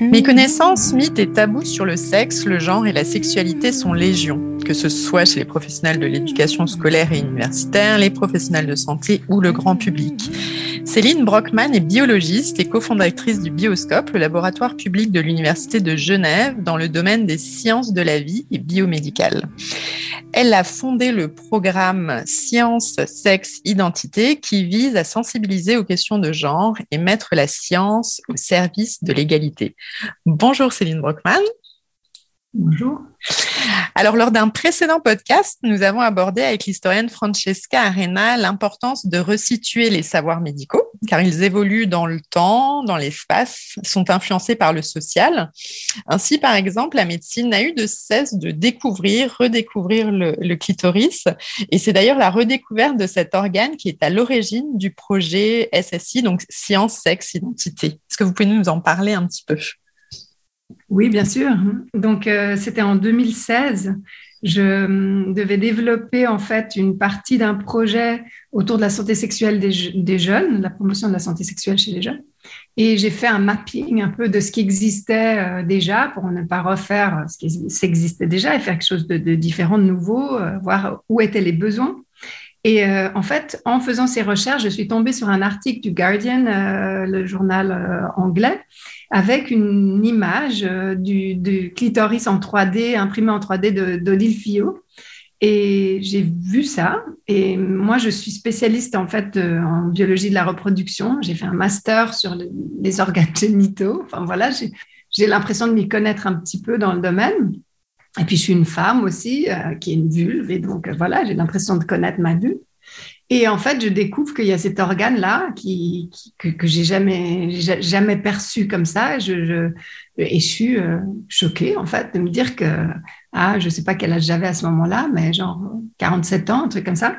Mes connaissances, mythes et tabous sur le sexe, le genre et la sexualité sont légion, que ce soit chez les professionnels de l'éducation scolaire et universitaire, les professionnels de santé ou le grand public. Céline Brockman est biologiste et cofondatrice du Bioscope, le laboratoire public de l'Université de Genève dans le domaine des sciences de la vie et biomédicales. Elle a fondé le programme Science, Sexe, Identité qui vise à sensibiliser aux questions de genre et mettre la science au service de l'égalité. Bonjour Céline Brockman. Bonjour. Alors, lors d'un précédent podcast, nous avons abordé avec l'historienne Francesca Arena l'importance de resituer les savoirs médicaux, car ils évoluent dans le temps, dans l'espace, sont influencés par le social. Ainsi, par exemple, la médecine n'a eu de cesse de découvrir, redécouvrir le, le clitoris. Et c'est d'ailleurs la redécouverte de cet organe qui est à l'origine du projet SSI, donc Science, Sexe, Identité. Est-ce que vous pouvez nous en parler un petit peu? Oui, bien sûr. Donc, euh, c'était en 2016. Je hum, devais développer en fait une partie d'un projet autour de la santé sexuelle des, jeunes, la promotion de la santé sexuelle chez les jeunes. Et j'ai fait un mapping un peu de ce qui existait euh, déjà pour ne pas refaire ce qui existait déjà et faire quelque chose de, différent, de nouveau, euh, voir où étaient les besoins. Et en fait, en faisant ces recherches, je suis tombée sur un article du Guardian, le journal anglais, avec une image euh, du, clitoris en 3D, imprimé en 3D d'Odile Fillot. Et j'ai vu ça. Et moi, je suis spécialiste en fait en biologie de la reproduction. J'ai fait un master sur les organes génitaux. Enfin voilà, j'ai l'impression de m'y connaître un petit peu dans le domaine. Et puis, je suis une femme aussi euh, qui est une vulve. Et donc, voilà, j'ai l'impression de connaître ma vulve. Et en fait, je découvre qu'il y a cet organe-là qui, que, que j'ai jamais, jamais perçu comme ça. Je, je, et je suis euh, choquée, en fait, de me dire que, ah, je sais pas quel âge j'avais à ce moment-là, mais genre 47 ans, un truc comme ça.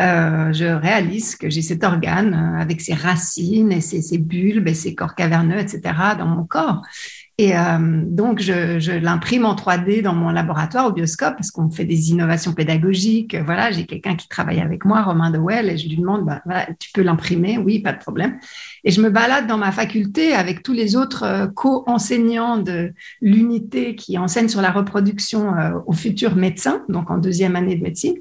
Euh, je réalise que j'ai cet organe euh, avec ses racines et ses, ses bulbes et ses corps caverneux, etc., dans mon corps. Et euh, donc, je, je l'imprime en 3D dans mon laboratoire au bioscope parce qu'on fait des innovations pédagogiques. Voilà, j'ai quelqu'un qui travaille avec moi, Romain Dewell, et je lui demande, bah, tu peux l'imprimer? Oui, pas de problème. Et je me balade dans ma faculté avec tous les autres euh, co-enseignants de l'unité qui enseignent sur la reproduction euh, aux futurs médecins, donc en deuxième année de médecine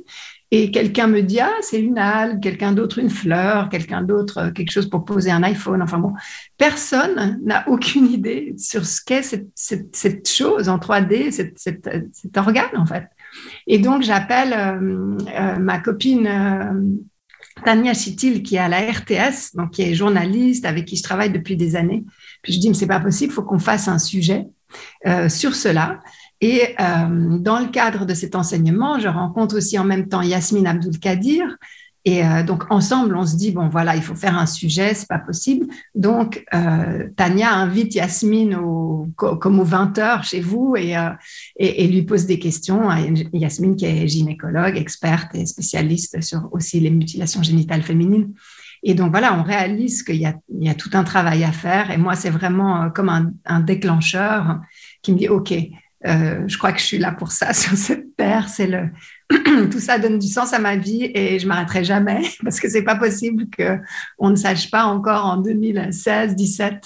et quelqu'un me dit ah c'est une algue, quelqu'un d'autre une fleur, quelqu'un d'autre euh, quelque chose pour poser un iPhone. Enfin bon, personne n'a aucune idée sur ce qu'est cette, cette, chose en 3D, cette, cet organe en fait. Et donc j'appelle euh, euh, ma copine Tania Chitil qui est à la RTS, donc qui est journaliste avec qui je travaille depuis des années. Puis je dis mais c'est pas possible, il faut qu'on fasse un sujet sur cela. Et euh, dans le cadre de cet enseignement, je rencontre aussi en même temps Yasmine Abdul-Kadir. Et euh, donc, ensemble, on se dit, bon, voilà, il faut faire un sujet, c'est pas possible. Donc, euh, Tania invite Yasmine au, comme aux 20 heures chez vous et, et, lui pose des questions. Yasmine, qui est gynécologue, experte et spécialiste sur aussi les mutilations génitales féminines. Et donc voilà, on réalise qu'il y, y, a tout un travail à faire. Et moi, c'est vraiment comme un, déclencheur qui me dit, OK, euh, je crois que je suis là pour ça sur cette terre. C'est le tout ça donne du sens à ma vie et je m'arrêterai jamais parce que c'est pas possible que on ne sache pas encore en 2016-17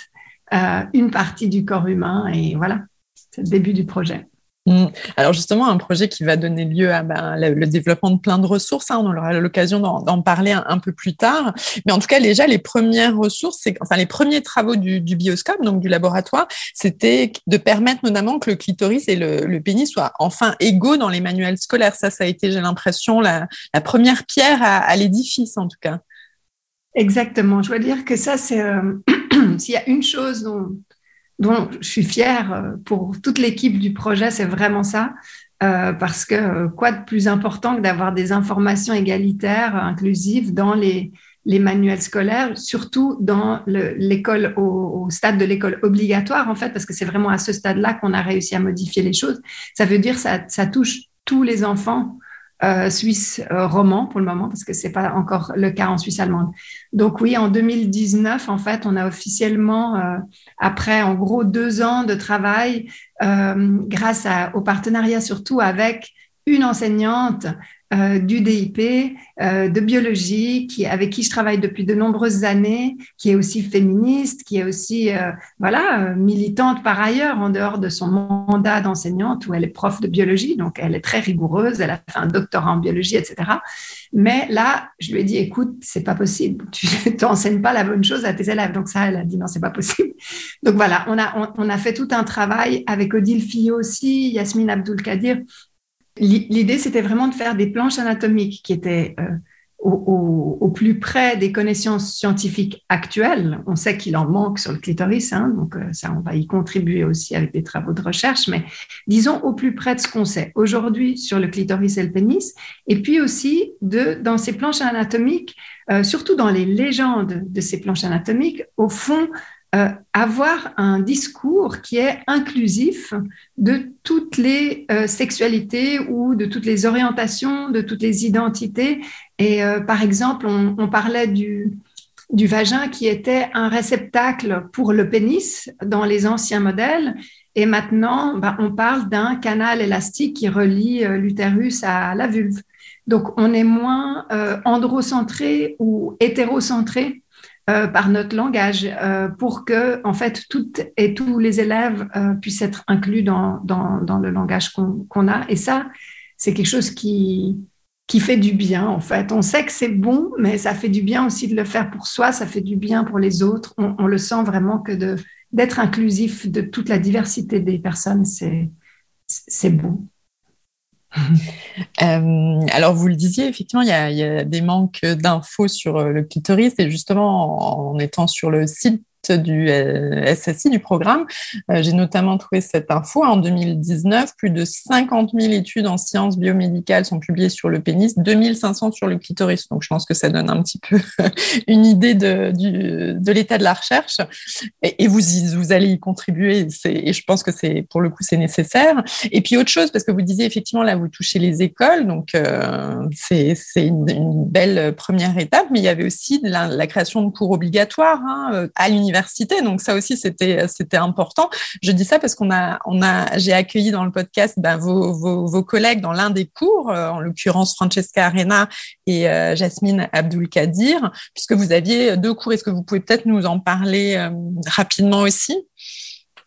euh, une partie du corps humain et voilà, c'est le début du projet. Mm. Alors justement, un projet qui va donner lieu à ben, le, développement de plein de ressources, hein, on aura l'occasion d'en parler un, peu plus tard. Mais en tout cas, déjà, les premières ressources, enfin les premiers travaux du, bioscope, donc du laboratoire, c'était de permettre notamment que le clitoris et le, pénis soient enfin égaux dans les manuels scolaires. Ça, ça a été, j'ai l'impression, la, première pierre à, l'édifice, en tout cas. Exactement. Je dois dire que ça, c'est euh, s'il y a une chose dont dont je suis fière euh, pour toute l'équipe du projet, c'est vraiment ça. Euh, parce que euh, quoi de plus important que d'avoir des informations égalitaires, inclusives dans les, manuels scolaires, surtout dans l'école, au, stade de l'école obligatoire, en fait, parce que c'est vraiment à ce stade-là qu'on a réussi à modifier les choses. Ça veut dire que ça, ça touche tous les enfants euh, suisse euh, roman pour le moment, parce que c'est pas encore le cas en Suisse allemande. Donc oui, en 2019, en fait, on a officiellement, euh, après en gros deux ans de travail, grâce au partenariat surtout avec une enseignante euh, du DIP, euh, de biologie, qui, avec qui je travaille depuis de nombreuses années, qui est aussi féministe, qui est aussi euh, voilà militante par ailleurs en dehors de son mandat d'enseignante où elle est prof de biologie, donc elle est très rigoureuse, elle a fait un doctorat en biologie, etc. Mais là, je lui ai dit, écoute, c'est pas possible, tu n'enseignes pas la bonne chose à tes élèves. Donc ça, elle a dit non, c'est pas possible. Donc voilà, on a, on, a fait tout un travail avec Odile Fillot aussi, Yasmine Abdul Kadir, L'idée, c'était vraiment de faire des planches anatomiques qui étaient euh, au, plus près des connaissances scientifiques actuelles. On sait qu'il en manque sur le clitoris, hein, donc euh, ça, on va y contribuer aussi avec des travaux de recherche, mais disons au plus près de ce qu'on sait aujourd'hui sur le clitoris et le pénis, et puis aussi de, dans ces planches anatomiques, euh, surtout dans les légendes de ces planches anatomiques, au fond, euh, avoir un discours qui est inclusif de toutes les euh, sexualités ou de toutes les orientations, de toutes les identités. Et euh, par exemple, on, parlait du, vagin qui était un réceptacle pour le pénis dans les anciens modèles. Et maintenant, bah, on parle d'un canal élastique qui relie l'utérus à la vulve. Donc, on est moins androcentré ou hétérocentré euh, par notre langage euh, pour que, en fait, toutes et tous les élèves euh, puissent être inclus dans, dans, le langage qu'on a. Et ça, c'est quelque chose qui, qui fait du bien, en fait. On sait que c'est bon, mais ça fait du bien aussi de le faire pour soi, ça fait du bien pour les autres. On, on le sent vraiment que d'être inclusif de toute la diversité des personnes, c'est beau. Euh, alors, vous le disiez, effectivement, il y a, des manques d'infos sur euh, le clitoris et justement, en étant sur le site du euh, SSI, du programme. Euh, j'ai notamment trouvé cette info. En 2019, plus de 50 000 études en sciences biomédicales sont publiées sur le pénis, 2500 sur le clitoris. Donc, je pense que ça donne un petit peu une idée de, l'état de la recherche. Et, vous, allez y contribuer. Et je pense que c'est, pour le coup, c'est nécessaire. Et puis, autre chose, parce que vous disiez, effectivement, là, vous touchez les écoles. Donc, euh, c'est, une, belle première étape. Mais il y avait aussi la, la création de cours obligatoires hein, à l'université donc ça aussi, c'était c'était important. Je dis ça parce qu'on a on a j'ai accueilli dans le podcast ben, vos, vos, collègues dans l'un des cours, euh, en l'occurrence Francesca Arena et euh, Jasmine Abdul Kadir, puisque vous aviez deux cours. Est-ce que vous pouvez peut-être nous en parler euh, rapidement aussi?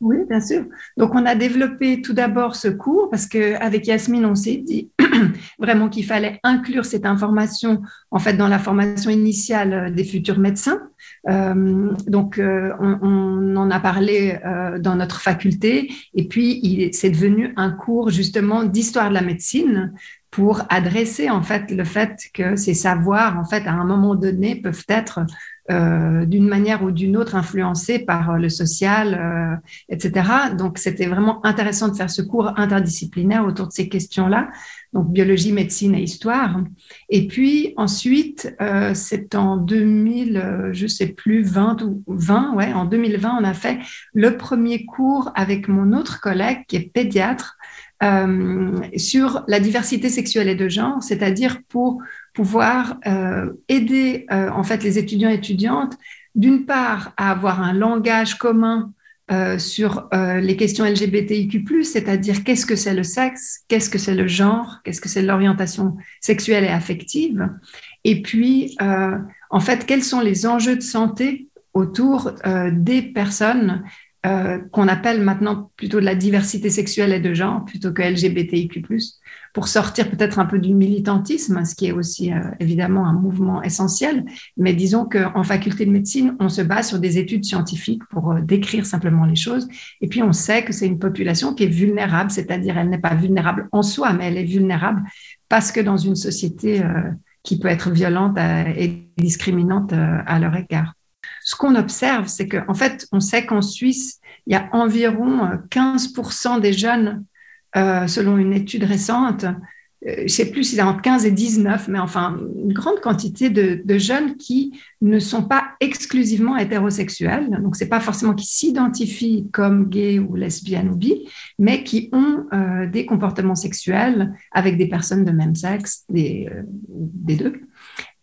Oui, bien sûr. Donc, on a développé tout d'abord ce cours parce qu'avec Yasmine, on s'est dit vraiment qu'il fallait inclure cette information en fait dans la formation initiale des futurs médecins. Euh, donc, euh, on, en a parlé euh, dans notre faculté et puis c'est devenu un cours justement d'histoire de la médecine pour adresser en fait le fait que ces savoirs en fait à un moment donné peuvent être euh, d'une manière ou d'une autre influencés par euh, le social, euh, etc. Donc, c'était vraiment intéressant de faire ce cours interdisciplinaire autour de ces questions-là, donc biologie, médecine et histoire. Et puis ensuite, c'est en 2000, je sais plus, 20 ou 20, ouais, en 2020, on a fait le premier cours avec mon autre collègue qui est pédiatre sur la diversité sexuelle et de genre, c'est-à-dire pour pouvoir euh, aider euh, en fait les étudiants et étudiantes d'une part à avoir un langage commun euh, sur les questions LGBTIQ+, c'est-à-dire qu'est-ce que c'est le sexe, qu'est-ce que c'est le genre, qu'est-ce que c'est l'orientation sexuelle et affective, et puis en fait quels sont les enjeux de santé autour des personnes euh, qu'on appelle maintenant plutôt de la diversité sexuelle et de genre plutôt que LGBTIQ+, pour sortir peut-être un peu du militantisme, ce qui est aussi euh, évidemment un mouvement essentiel. Mais disons qu'en faculté de médecine, on se base sur des études scientifiques pour euh, décrire simplement les choses. Et puis on sait que c'est une population qui est vulnérable, c'est-à-dire elle n'est pas vulnérable en soi, mais elle est vulnérable parce que dans une société qui peut être violente et discriminante à leur égard ce qu'on observe, c'est qu'en fait, on sait qu'en Suisse, il y a environ 15% euh, des jeunes, euh, selon une étude récente, euh, je ne sais plus si c'est entre 15 et 19, mais enfin, une grande quantité de, jeunes qui ne sont pas exclusivement hétérosexuels. Donc, ce n'est pas forcément qui s'identifient comme gays ou lesbiennes ou bi, mais qui ont des comportements sexuels avec des personnes de même sexe, des deux.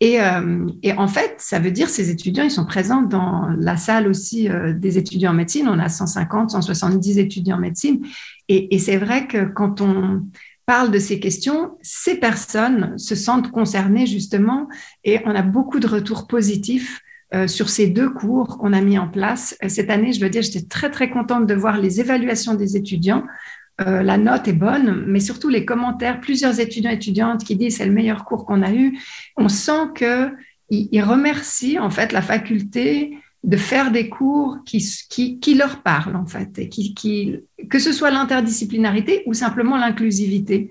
Euh, et, en fait, ça veut dire ces étudiants, ils sont présents dans la salle aussi euh, des étudiants en médecine. On a 150, 170 étudiants en médecine. Et, c'est vrai que quand on parle de ces questions, ces personnes se sentent concernées justement. Et on a beaucoup de retours positifs euh, sur ces deux cours qu'on a mis en place. Cette année, je dois dire, j'étais très, très contente de voir les évaluations des étudiants euh, la note est bonne, mais surtout les commentaires, plusieurs étudiants et étudiantes qui disent c'est le meilleur cours qu'on a eu. On sent qu'ils remercient en fait la faculté de faire des cours qui, qui, leur parlent en fait, et qui, que ce soit l'interdisciplinarité ou simplement l'inclusivité.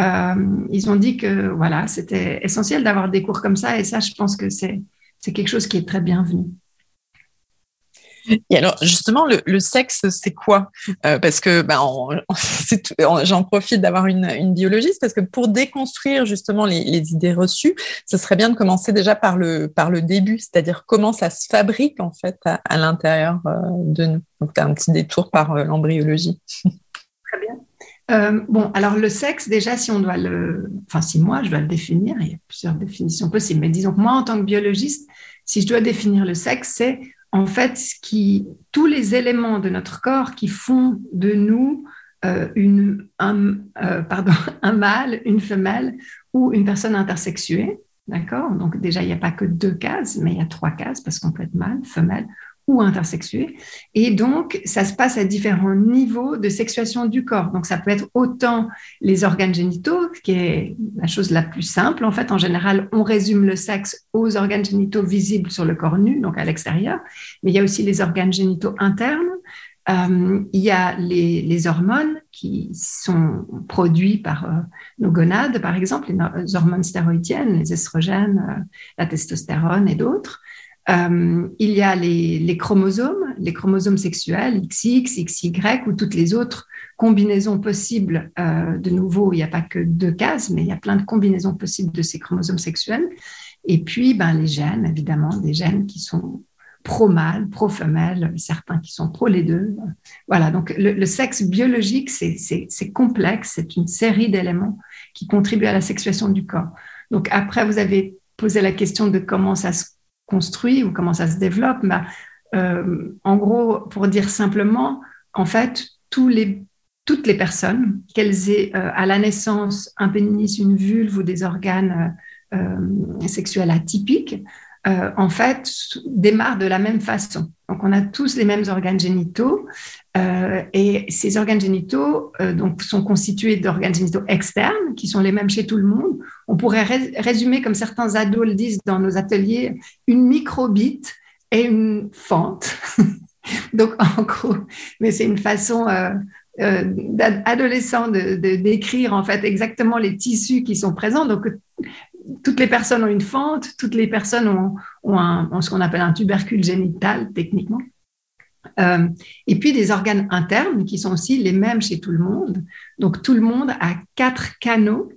Euh, ils ont dit que voilà, c'était essentiel d'avoir des cours comme ça, et ça, je pense que c'est quelque chose qui est très bienvenu. Et alors, justement, le, sexe, c'est quoi? Euh, Parce que ben, j'en profite d'avoir une, biologiste, parce que pour déconstruire justement les, idées reçues, ce serait bien de commencer déjà par le, par le début, c'est-à-dire comment ça se fabrique en fait à, l'intérieur euh, de nous. Donc, tu as un petit détour par euh, l'embryologie. Très bien. bon, alors le sexe, déjà, si on doit le, enfin, si moi je dois le définir, il y a plusieurs définitions possibles, mais disons que moi, en tant que biologiste, si je dois définir le sexe, c'est en fait tous les éléments de notre corps qui font de nous euh, un, euh, un mâle, une femelle ou une personne intersexuée. D'accord? Donc déjà, il n'y a pas que deux cases, mais il y a trois cases parce qu'on peut être mâle, femelle ou intersexués. Et donc, ça se passe à différents niveaux de sexuation du corps. Donc, ça peut être autant les organes génitaux, qui est la chose la plus simple. En fait, en général, on résume le sexe aux organes génitaux visibles sur le corps nu, donc à l'extérieur. Mais il y a aussi les organes génitaux internes. Euh, il y a les, hormones qui sont produits par euh, nos gonades, par exemple, les hormones stéroïdiennes, les estrogènes, euh, la testostérone et d'autres. Euh, il y a les, chromosomes, les chromosomes sexuels, XX, XY ou toutes les autres combinaisons possibles. Euh, de nouveau, il n'y a pas que deux cases, mais il y a plein de combinaisons possibles de ces chromosomes sexuels. Et puis, ben, les gènes, évidemment, des gènes qui sont pro-mâle, pro-femelle, certains qui sont pro les deux. Voilà, donc le, le sexe biologique, c'est complexe, c'est une série d'éléments qui contribuent à la sexuation du corps. Donc après, vous avez posé la question de comment ça se construit ou comment ça se développe. Bah, euh, en gros, pour dire simplement, en fait, toutes les personnes, qu'elles aient euh, à la naissance un pénis, une vulve ou des organes euh, sexuels atypiques, en fait, démarrent de la même façon. Donc, on a tous les mêmes organes génitaux et ces organes génitaux donc, sont constitués d'organes génitaux externes qui sont les mêmes chez tout le monde on pourrait résumer, comme certains ados le disent dans nos ateliers, une microbite et une fente. Donc, en gros, mais c'est une façon euh, euh, d'adolescent de, décrire en fait exactement les tissus qui sont présents. Donc, toutes les personnes ont une fente, toutes les personnes ont, ce qu'on appelle un tubercule génital techniquement. Euh, et puis des organes internes qui sont aussi les mêmes chez tout le monde. Donc tout le monde a quatre canaux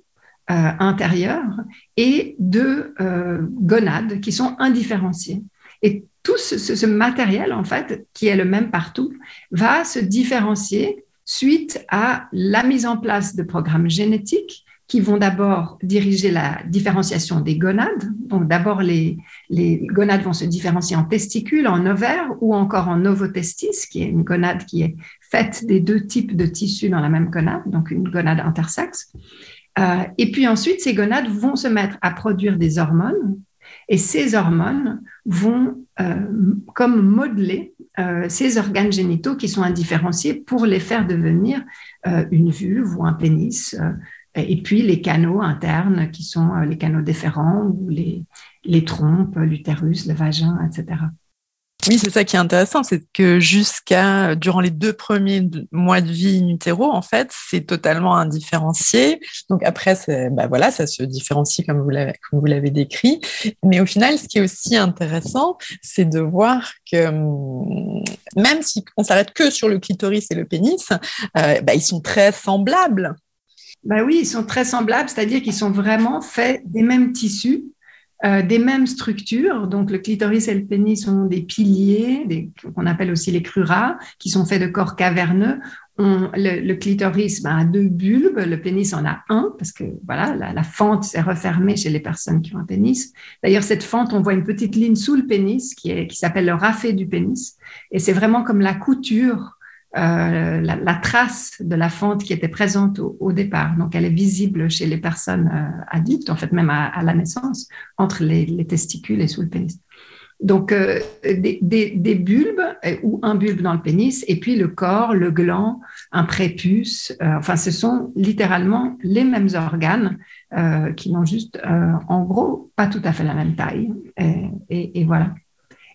euh, intérieures et de euh, gonades qui sont indifférenciées. Et tout ce, matériel, en fait, qui est le même partout, va se différencier suite à la mise en place de programmes génétiques qui vont d'abord diriger la différenciation des gonades. Donc d'abord, les, les, gonades vont se différencier en testicules, en ovaires ou encore en ovotestis, qui est une gonade qui est faite des deux types de tissus dans la même gonade, donc une gonade intersexe. Euh, et puis ensuite, ces gonades vont se mettre à produire des hormones et ces hormones vont euh, comme modeler ces organes génitaux qui sont indifférenciés pour les faire devenir une vulve ou un pénis et puis les canaux internes qui sont euh, les canaux déférents les, les trompes, l'utérus, le vagin, etc. Oui, c'est ça qui est intéressant, c'est que jusqu'à durant les deux premiers mois de vie in utero, en fait, c'est totalement indifférencié. Donc après, bah voilà, ça se différencie comme vous l'avez comme vous l'avez décrit. Mais au final, ce qui est aussi intéressant, c'est de voir que hum, même si on s'arrête que sur le clitoris et le pénis, euh, bah, ils sont très semblables. Ben oui, ils sont très semblables, c'est-à-dire qu'ils sont vraiment faits des mêmes tissus, euh, des mêmes structures. Donc, le clitoris et le pénis sont des piliers, qu'on appelle aussi les cruras, qui sont faits de corps caverneux. le, clitoris ben, a deux bulbes, le pénis en a un, parce que voilà, la, fente s'est refermée chez les personnes qui ont un pénis. D'ailleurs, cette fente, on voit une petite ligne sous le pénis qui, qui s'appelle le rafet du pénis. Et c'est vraiment comme la couture euh, la, trace de la fente qui était présente au, départ. Donc, elle est visible chez les personnes euh, adultes, en fait, même à, la naissance, entre les, testicules et sous le pénis. Donc, euh, des, bulbes ou un bulbe dans le pénis, et puis le corps, le gland, un prépuce. enfin, ce sont littéralement les mêmes organes qui n'ont juste, en gros, pas tout à fait la même taille. et voilà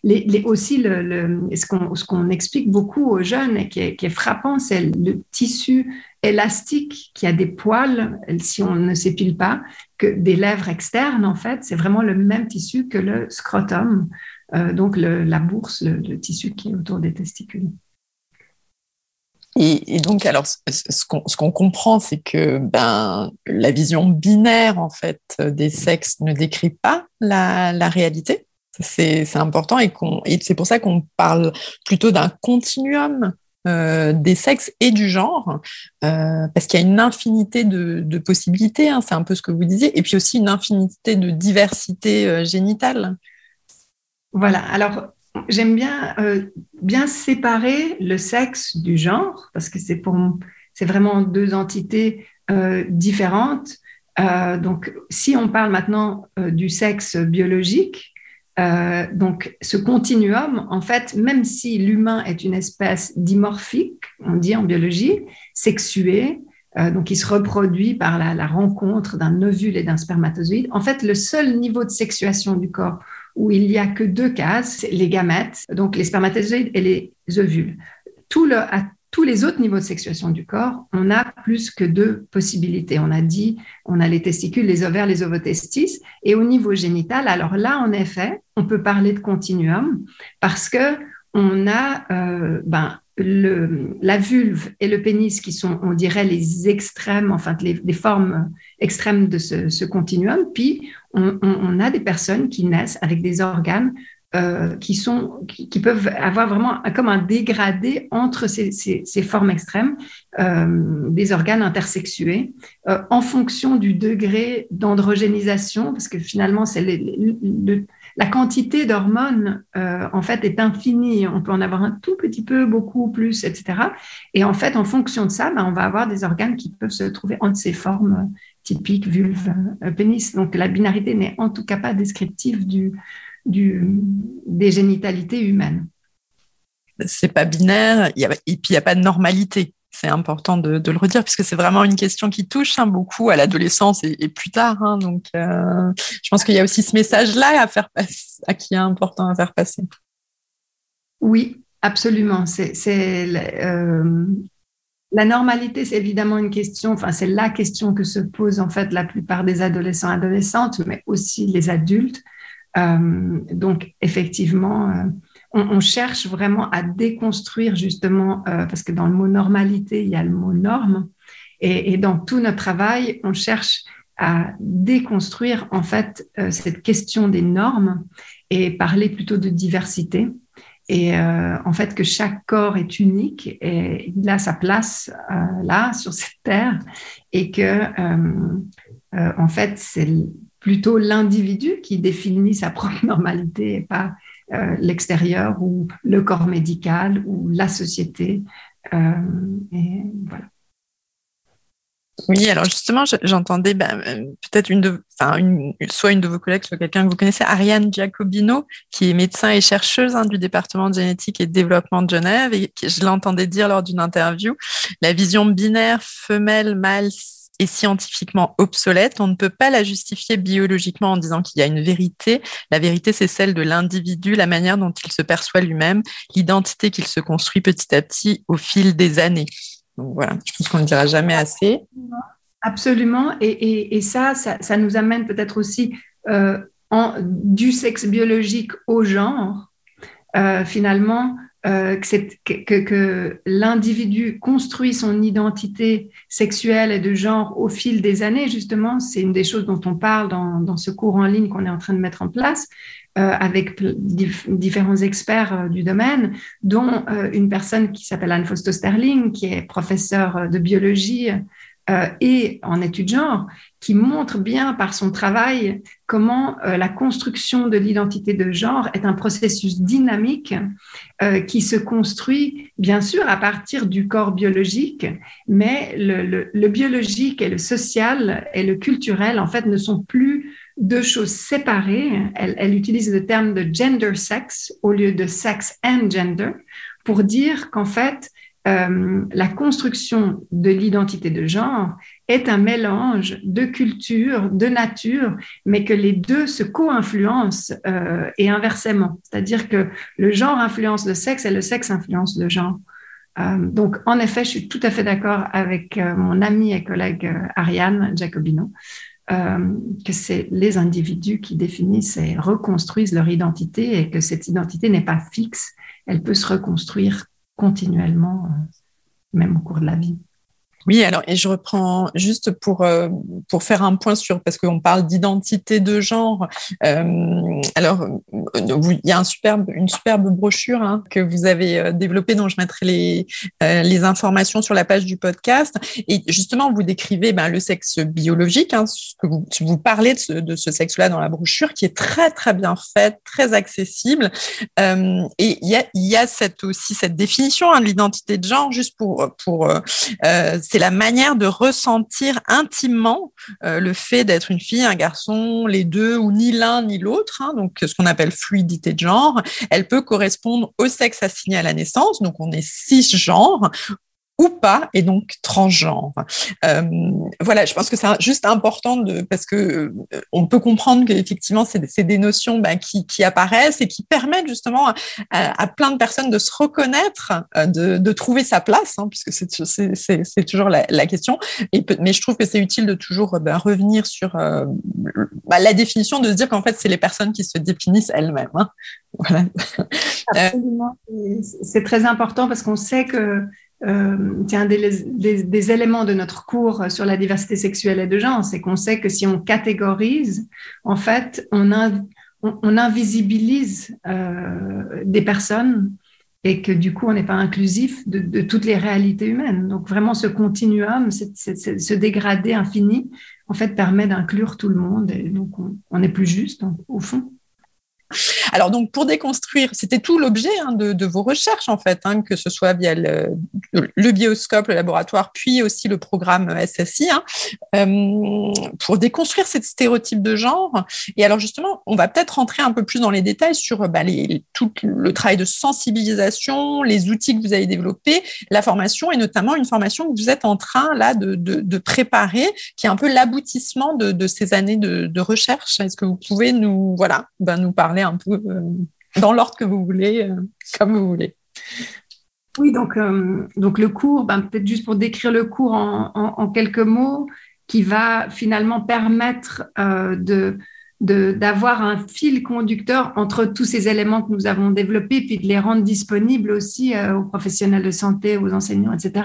les, aussi, ce qu'on explique beaucoup aux jeunes et qui est, frappant, c'est le tissu élastique qui a des poils, si on ne s'épile pas, que des lèvres externes, en fait, c'est vraiment le même tissu que le scrotum, euh, donc la bourse, le, tissu qui est autour des testicules. Et, donc, alors, ce qu'on comprend, c'est que ben, la vision binaire, en fait, des sexes ne décrit pas la réalité c'est important et, c'est pour ça qu'on parle plutôt d'un continuum euh, des sexes et du genre, euh, parce qu'il y a une infinité de, possibilités, hein, c'est un peu ce que vous disiez, et puis aussi une infinité de diversité euh, génitale. Voilà, alors j'aime bien, bien séparer le sexe du genre, parce que c'est c'est vraiment deux entités différentes. donc, si on parle maintenant du sexe biologique, euh, donc, ce continuum, en fait, même si l'humain est une espèce dimorphique, on dit en biologie, sexuée, euh, donc il se reproduit par la, rencontre d'un ovule et d'un spermatozoïde, en fait, le seul niveau de sexuation du corps où il n'y a que deux cases, les gamètes, donc les spermatozoïdes et les ovules. Tout le, tous les autres niveaux de sexuation du corps, on a plus que deux possibilités. On a dit, on a les testicules, les ovaires, les ovotestis. Et au niveau génital, alors là, en effet, on peut parler de continuum parce que on a euh, ben, la vulve et le pénis qui sont, on dirait, les extrêmes, enfin, les, formes extrêmes de ce, continuum. Puis, on, a des personnes qui naissent avec des organes euh, qui, sont, qui, peuvent avoir vraiment comme un dégradé entre ces, ces, formes extrêmes euh, des organes intersexués euh, en fonction du degré d'androgénisation, parce que finalement, c'est la quantité d'hormones, en fait, est infinie. On peut en avoir un tout petit peu, beaucoup plus, etc. Et en fait, en fonction de ça, ben, on va avoir des organes qui peuvent se trouver entre ces formes typiques, vulve, pénis. Donc, la binarité n'est en tout cas pas descriptive du, du, des génitalités humaines. C'est pas binaire, et puis il n'y a pas de normalité. C'est important de, le redire, puisque c'est vraiment une question qui touche hein, beaucoup à l'adolescence et, plus tard. Hein. donc, euh, je pense qu'il y a aussi ce message-là à faire passer, à qui est important à faire passer. Oui, absolument. C'est, euh, la normalité, c'est évidemment une question, enfin, c'est la question que se posent en fait la plupart des adolescents adolescentes, mais aussi les adultes. Euh, donc, effectivement, euh, on, cherche vraiment à déconstruire justement, euh, parce que dans le mot normalité, il y a le mot norme. Et, dans tout notre travail, on cherche à déconstruire en fait cette question des normes et parler plutôt de diversité. Et en fait, que chaque corps est unique et il a sa place là, sur cette terre, et que, en fait, c'est plutôt l'individu qui définit sa propre normalité et pas euh, l'extérieur ou le corps médical ou la société. Euh. Oui, alors justement, j'entendais ben, peut-être une une, soit une de vos collègues, soit quelqu'un que vous connaissez, Ariane Giacobino, qui est médecin et chercheuse hein, du département de génétique et de développement de Genève, et je l'entendais dire lors d'une interview, la vision binaire femelle-mâle est scientifiquement obsolète. On ne peut pas la justifier biologiquement en disant qu'il y a une vérité. La vérité, c'est celle de l'individu, la manière dont il se perçoit lui-même, l'identité qu'il se construit petit à petit au fil des années. Donc voilà, je pense qu'on ne dira jamais assez. Absolument. Et, ça, ça, nous amène peut-être aussi euh, du sexe biologique au genre. Euh, finalement, euh, que, l'individu construit son identité sexuelle et de genre au fil des années, justement, c'est une des choses dont on parle dans, ce cours en ligne qu'on est en train de mettre en place. Euh, avec différents experts euh, du domaine, dont une personne qui s'appelle Anne Fausto-Sterling, qui est professeure de biologie et en études genre, qui montre bien par son travail comment la construction de l'identité de genre est un processus dynamique qui se construit bien sûr à partir du corps biologique, mais le, le, biologique et le social et le culturel en fait ne sont plus deux choses séparées. Elle, utilise le terme de gender sex au lieu de sex and gender pour dire qu'en fait, euh, la construction de l'identité de genre est un mélange de culture, de nature, mais que les deux se co-influencent euh, et inversement. C'est-à-dire que le genre influence le sexe et le sexe influence le genre. Euh, donc, en effet, je suis tout à fait d'accord avec mon amie et collègue Ariane Jacobino que c'est les individus qui définissent et reconstruisent leur identité et que cette identité n'est pas fixe, elle peut se reconstruire continuellement, euh, même au cours de la vie. Oui, alors, et je reprends juste pour, euh, pour faire un point sur, parce qu'on parle d'identité de genre. Euh, alors, il y a un superbe, une superbe brochure hein, que vous avez euh, développée, dont je mettrai les, les informations sur la page du podcast. Et justement, vous décrivez ben, le sexe biologique, hein, ce que vous, vous parlez de ce, de ce sexe-là dans la brochure, qui est très, très bien faite, très accessible. et il y a, y a cette, aussi cette définition hein, de l'identité de genre, juste pour, pour c'est la manière de ressentir intimement euh, le fait d'être une fille, un garçon, les deux ou ni l'un ni l'autre. Hein, donc ce qu'on appelle fluidité de genre. Elle peut correspondre au sexe assigné à la naissance. Donc on est cisgenre ou pas, et donc transgenre. Euh, voilà, je pense que c'est juste important de, parce que euh, on peut comprendre qu'effectivement, c'est des notions bah, qui, qui, apparaissent et qui permettent justement à, plein de personnes de se reconnaître, euh, de, de trouver sa place, hein, puisque c'est toujours la, la, question. Mais je trouve que c'est utile de toujours bah, revenir sur euh, bah, la définition, de se dire qu'en fait, c'est les personnes qui se définissent elles-mêmes. Hein. Voilà. Absolument. C'est très important parce qu'on sait que euh, c'est un des, éléments de notre cours sur la diversité sexuelle et de genre, c'est qu'on sait que si on catégorise, en fait, on, on, invisibilise euh, des personnes et que du coup, on n'est pas inclusif de, toutes les réalités humaines. Donc vraiment, ce continuum, ce dégradé infini, en fait, permet d'inclure tout le monde et donc on, est plus juste au fond. Alors donc pour déconstruire, c'était tout l'objet hein, de, vos recherches en fait, hein, que ce soit via le, bioscope, le laboratoire, puis aussi le programme SSI, hein, euh, pour déconstruire cette stéréotype de genre. Et alors justement, on va peut-être rentrer un peu plus dans les détails sur bah, tout le travail de sensibilisation, les outils que vous avez développés, la formation et notamment une formation que vous êtes en train là de, préparer, qui est un peu l'aboutissement de, ces années de, recherche. Est-ce que vous pouvez nous voilà, ben, nous parler un peu euh, dans l'ordre que vous voulez, euh, comme vous voulez. Oui, donc, euh, donc le cours, ben, peut-être juste pour décrire le cours en, quelques mots, qui va finalement permettre de d'avoir un fil conducteur entre tous ces éléments que nous avons développés, puis de les rendre disponibles aussi aux professionnels de santé, aux enseignants, etc.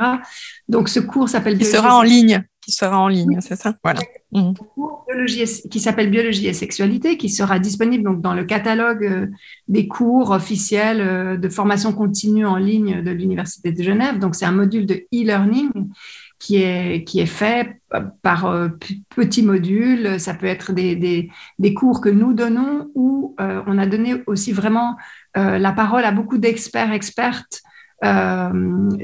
Donc, ce cours s'appelle... Il sera en ligne qui sera en ligne, c'est ça? Voilà. Mmh. Biologie, qui s'appelle Biologie et sexualité, qui sera disponible donc dans le catalogue euh, des cours officiels euh, de formation continue en ligne de l'Université de Genève. Donc, c'est un module de e-learning qui est, qui est fait par euh, petits modules. Ça peut être des, des, des, cours que nous donnons ou on a donné aussi vraiment la parole à beaucoup d'experts, expertes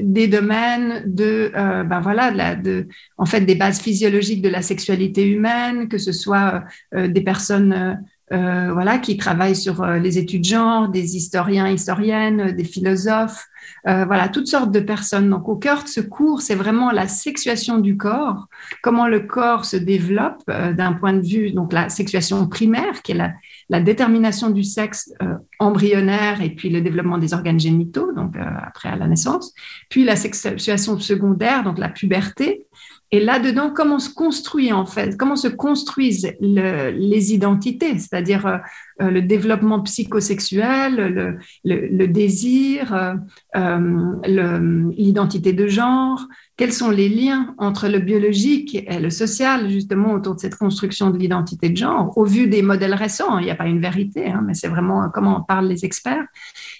des domaines de, ben voilà, de, en fait, des bases physiologiques de la sexualité humaine, que ce soit des personnes euh, voilà, qui travaillent sur euh, les études genre, des historiens, historiennes, des philosophes, euh, voilà, toutes sortes de personnes. Donc, au cœur de ce cours, c'est vraiment la sexuation du corps, comment le corps se développe d'un point de vue, donc la sexuation primaire, qui est la, la détermination du sexe embryonnaire et puis le développement des organes génitaux, donc après à la naissance, puis la sexuation secondaire, donc la puberté, et là-dedans, comment se construit en fait, comment se construisent les identités, c'est-à-dire euh, le développement psychosexuel, le, désir, euh, euh, l'identité de genre, quels sont les liens entre le biologique et le social, justement, autour de cette construction de l'identité de genre, au vu des modèles récents. Il n'y a pas une vérité, hein, mais c'est vraiment comment en parlent les experts.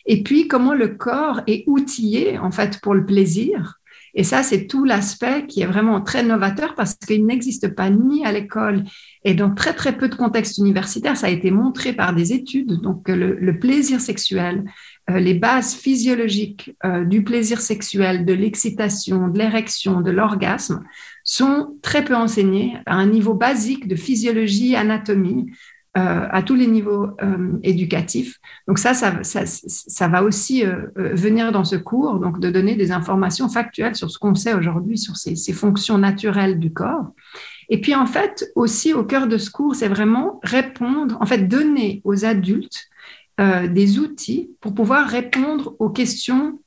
Et puis, comment le corps est outillé, en fait, pour le plaisir et ça, c'est tout l'aspect qui est vraiment très novateur parce qu'il n'existe pas ni à l'école et dans très très peu de contextes universitaires, ça a été montré par des études. Donc le, plaisir sexuel, euh, les bases physiologiques euh, du plaisir sexuel, de l'excitation, de l'érection, de l'orgasme sont très peu enseignées à un niveau basique de physiologie, anatomie, euh, à tous les niveaux euh, éducatifs. Donc ça, ça, ça, va aussi euh, venir dans ce cours, donc de donner des informations factuelles sur ce qu'on sait aujourd'hui sur ces, ces, fonctions naturelles du corps. Et puis en fait, aussi au cœur de ce cours, c'est vraiment répondre, en fait, donner aux adultes des outils pour pouvoir répondre aux questions,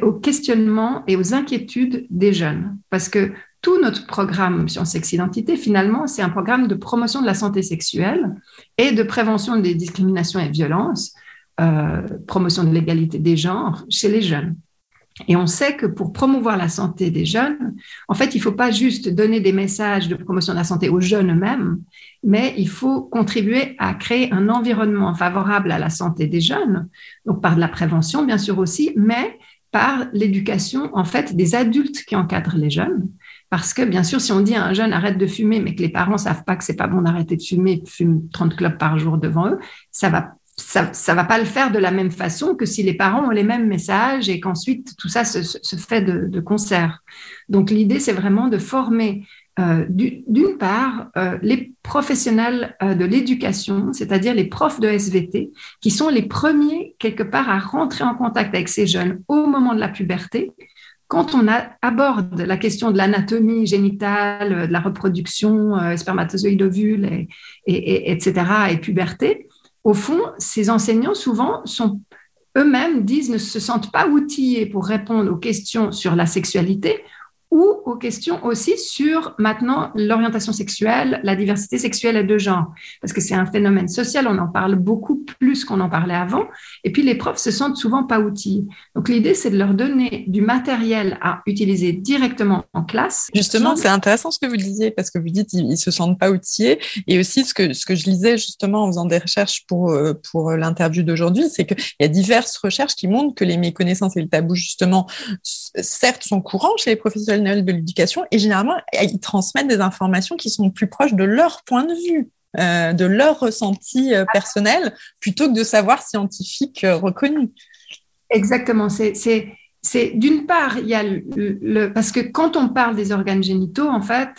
aux questionnements et aux inquiétudes des jeunes. Parce que tout notre programme Sciences Sexe Identité, finalement, c'est un programme de promotion de la santé sexuelle et de prévention des discriminations et violences, euh, promotion de l'égalité des genres chez les jeunes. Et on sait que pour promouvoir la santé des jeunes, en fait, il ne faut pas juste donner des messages de promotion de la santé aux jeunes eux-mêmes, mais il faut contribuer à créer un environnement favorable à la santé des jeunes, donc par de la prévention, bien sûr aussi, mais par l'éducation, en fait, des adultes qui encadrent les jeunes parce que, bien sûr, si on dit à un jeune arrête de fumer, mais que les parents savent pas que c'est pas bon d'arrêter de fumer, fument 30 clopes par jour devant eux, ça va ça, ça va pas le faire de la même façon que si les parents ont les mêmes messages et qu'ensuite tout ça se, fait de, de, concert. Donc l'idée, c'est vraiment de former euh, d'une part euh, les professionnels euh, de l'éducation, c'est-à-dire les profs de SVT, qui sont les premiers quelque part à rentrer en contact avec ces jeunes au moment de la puberté quand on aborde la question de l'anatomie génitale, de la reproduction, euh, spermatozoïde, ovule, et, etc., et puberté, au fond, ces enseignants souvent eux-mêmes disent ne se sentent pas outillés pour répondre aux questions sur la sexualité ou aux questions aussi sur maintenant l'orientation sexuelle, la diversité sexuelle et de genre, parce que c'est un phénomène social, on en parle beaucoup plus qu'on en parlait avant, et puis les profs se sentent souvent pas outillés. Donc l'idée, c'est de leur donner du matériel à utiliser directement en classe. Justement, c'est intéressant ce que vous disiez, parce que vous dites ils, se sentent pas outillés, et aussi ce que, ce que je lisais justement en faisant des recherches pour, euh, pour l'interview d'aujourd'hui, c'est qu'il y a diverses recherches qui montrent que les méconnaissances et le tabou, justement, certes, sont courants chez les professionnels de l'éducation et généralement, ils transmettent des informations qui sont plus proches de leur point de vue. Euh, de leur ressenti euh, personnel plutôt que de savoir scientifique euh, reconnu. Exactement. C'est, d'une part, il y a le, parce que quand on parle des organes génitaux, en fait,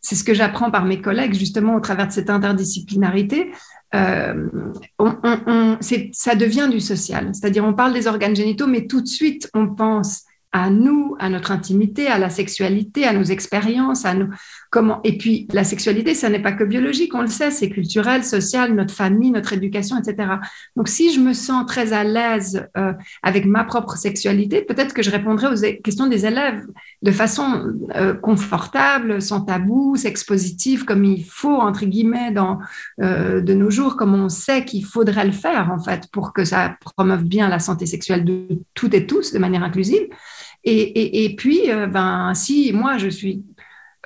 c'est ce que j'apprends par mes collègues justement au travers de cette interdisciplinarité. on, c'est, ça devient du social. C'est-à-dire, on parle des organes génitaux, mais tout de suite, on pense à nous, à notre intimité, à la sexualité, à nos expériences, à nous, comment. Et puis, la sexualité, ça n'est pas que biologique, on le sait, c'est culturel, social, notre famille, notre éducation, etc. Donc, si je me sens très à l'aise euh, avec ma propre sexualité, peut-être que je répondrai aux questions des élèves de façon euh, confortable, sans tabou, sex positive, comme il faut entre guillemets dans euh, de nos jours, comme on sait qu'il faudrait le faire en fait pour que ça promeuve bien la santé sexuelle de toutes et tous de manière inclusive. Et, puis, euh, ben, si moi, je suis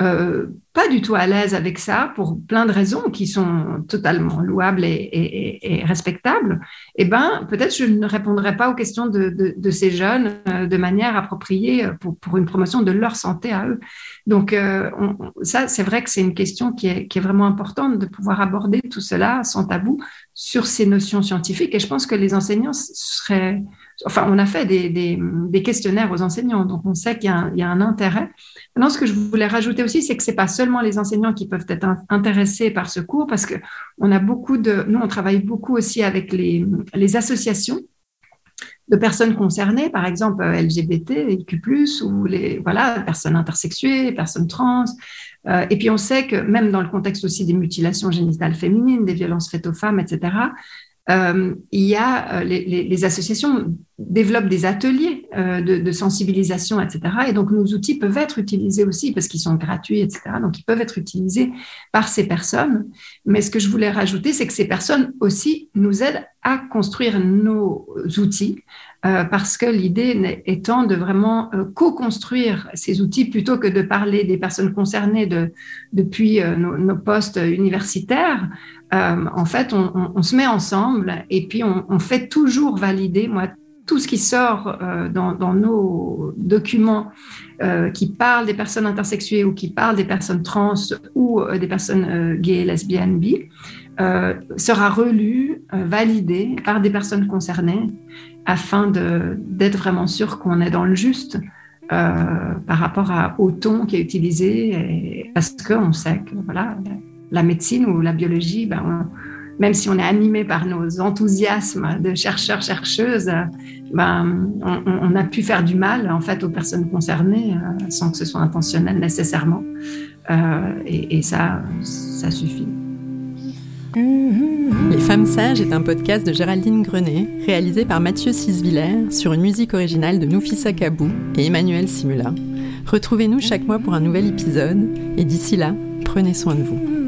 euh, pas du tout à l'aise avec ça pour plein de raisons qui sont totalement louables et, respectables, eh ben, peut-être je ne répondrai pas aux questions de, ces jeunes euh, de manière appropriée pour, une promotion de leur santé à eux. Donc, ça, c'est vrai que c'est une question qui est, qui est, vraiment importante de pouvoir aborder tout cela sans tabou sur ces notions scientifiques. Et je pense que les enseignants seraient enfin, on a fait des, questionnaires aux enseignants, donc on sait qu'il y, a un intérêt. Maintenant, ce que je voulais rajouter aussi, c'est que c'est pas seulement les enseignants qui peuvent être intéressés par ce cours, parce que on a beaucoup de, nous, on travaille beaucoup aussi avec les, associations de personnes concernées, par exemple LGBT, Q+, ou les voilà, personnes intersexuées, personnes trans. Euh, et puis on sait que même dans le contexte aussi des mutilations génitales féminines, des violences faites aux femmes, etc., euh, il y a euh, les, associations développent des ateliers de, sensibilisation, etc. Et donc nos outils peuvent être utilisés aussi parce qu'ils sont gratuits, etc. Donc ils peuvent être utilisés par ces personnes. Mais ce que je voulais rajouter, c'est que ces personnes aussi nous aident à construire nos outils parce que l'idée étant de vraiment co-construire ces outils plutôt que de parler des personnes concernées de, depuis nos postes universitaires. Euh, en fait, on, se met ensemble et puis on, fait toujours valider, moi, tout ce qui sort euh, dans, nos documents euh, qui parlent des personnes intersexuées ou qui parlent des personnes trans ou des personnes gays, lesbiennes, bi, sera relu, validé par des personnes concernées afin d'être vraiment sûr qu'on est dans le juste. par rapport à, au ton qui est utilisé, parce qu'on sait que voilà, la médecine ou la biologie, ben, même si on est animé par nos enthousiasmes de chercheurs, chercheuses, ben, on, a pu faire du mal en fait aux personnes concernées euh, sans que ce soit intentionnel nécessairement. Euh, et, ça, ça suffit. Les Femmes Sages est un podcast de Géraldine Grenet, réalisé par Mathieu Sisviller sur une musique originale de Noufissa Kabou et Emmanuel Simula. Retrouvez-nous chaque mois pour un nouvel épisode et d'ici là, prenez soin de vous.